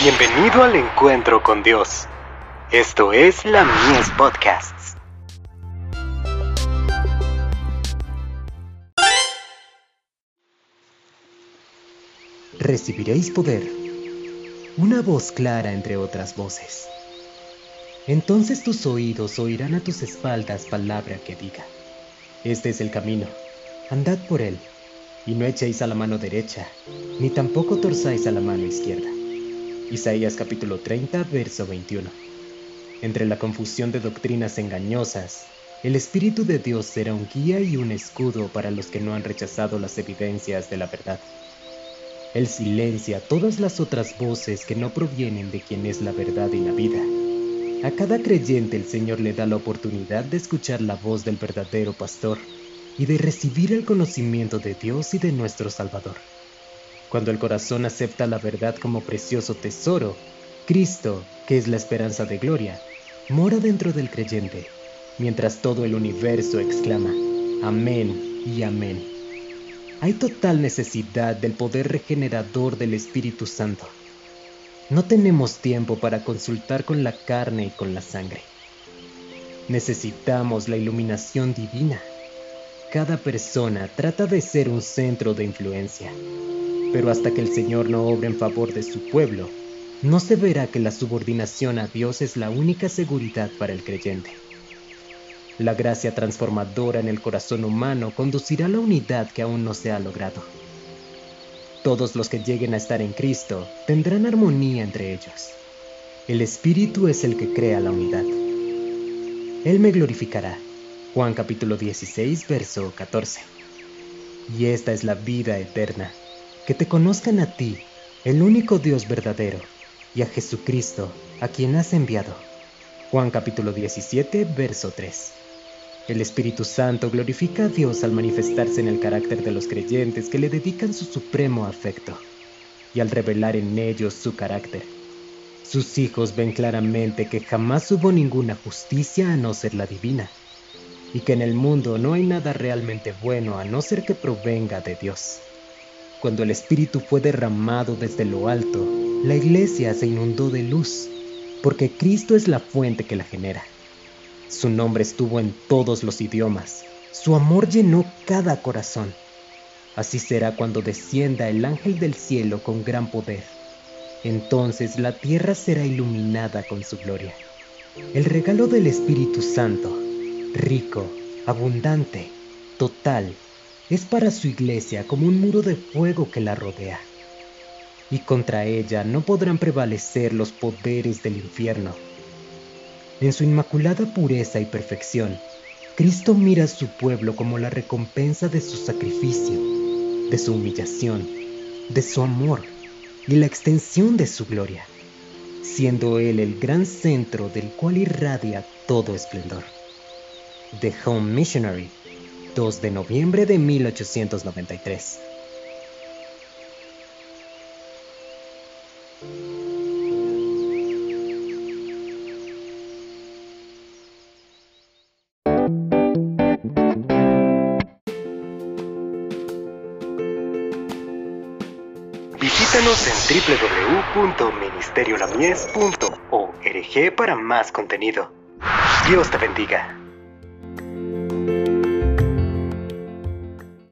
Bienvenido al encuentro con Dios. Esto es la Mies Podcasts. Recibiréis poder. Una voz clara entre otras voces. Entonces tus oídos oirán a tus espaldas palabra que diga. Este es el camino. Andad por él. Y no echéis a la mano derecha, ni tampoco torzáis a la mano izquierda Isaías capítulo 30, verso 21. Entre la confusión de doctrinas engañosas, el Espíritu de Dios será un guía y un escudo para los que no han rechazado las evidencias de la verdad. Él silencia todas las otras voces que no provienen de quien es la verdad y la vida. A cada creyente el Señor le da la oportunidad de escuchar la voz del verdadero pastor y de recibir el conocimiento de Dios y de nuestro Salvador. Cuando el corazón acepta la verdad como precioso tesoro, Cristo, que es la esperanza de gloria, mora dentro del creyente, mientras todo el universo exclama, Amén y Amén. Hay total necesidad del poder regenerador del Espíritu Santo. No tenemos tiempo para consultar con la carne y con la sangre. Necesitamos la iluminación divina. Cada persona trata de ser un centro de influencia, pero hasta que el Señor no obre en favor de su pueblo, no se verá que la subordinación a Dios es la única seguridad para el creyente. La gracia transformadora en el corazón humano conducirá a la unidad que aún no se ha logrado. Todos los que lleguen a estar en Cristo tendrán armonía entre ellos. El Espíritu es el que crea la unidad. Él me glorificará. Juan capítulo 16, verso 14. Y esta es la vida eterna que te conozcan a ti, el único Dios verdadero, y a Jesucristo, a quien has enviado. Juan capítulo 17, verso 3. El Espíritu Santo glorifica a Dios al manifestarse en el carácter de los creyentes que le dedican su supremo afecto y al revelar en ellos su carácter. Sus hijos ven claramente que jamás hubo ninguna justicia a no ser la divina, y que en el mundo no hay nada realmente bueno a no ser que provenga de Dios. Cuando el Espíritu fue derramado desde lo alto, la iglesia se inundó de luz, porque Cristo es la fuente que la genera. Su nombre estuvo en todos los idiomas, su amor llenó cada corazón. Así será cuando descienda el ángel del cielo con gran poder. Entonces la tierra será iluminada con su gloria. El regalo del Espíritu Santo, rico, abundante, total, es para su iglesia como un muro de fuego que la rodea, y contra ella no podrán prevalecer los poderes del infierno. En su inmaculada pureza y perfección, Cristo mira a su pueblo como la recompensa de su sacrificio, de su humillación, de su amor y la extensión de su gloria, siendo Él el gran centro del cual irradia todo esplendor. The Home Missionary 2 de noviembre de 1893. Visítanos en www.ministeriolamies.org para más contenido. Dios te bendiga.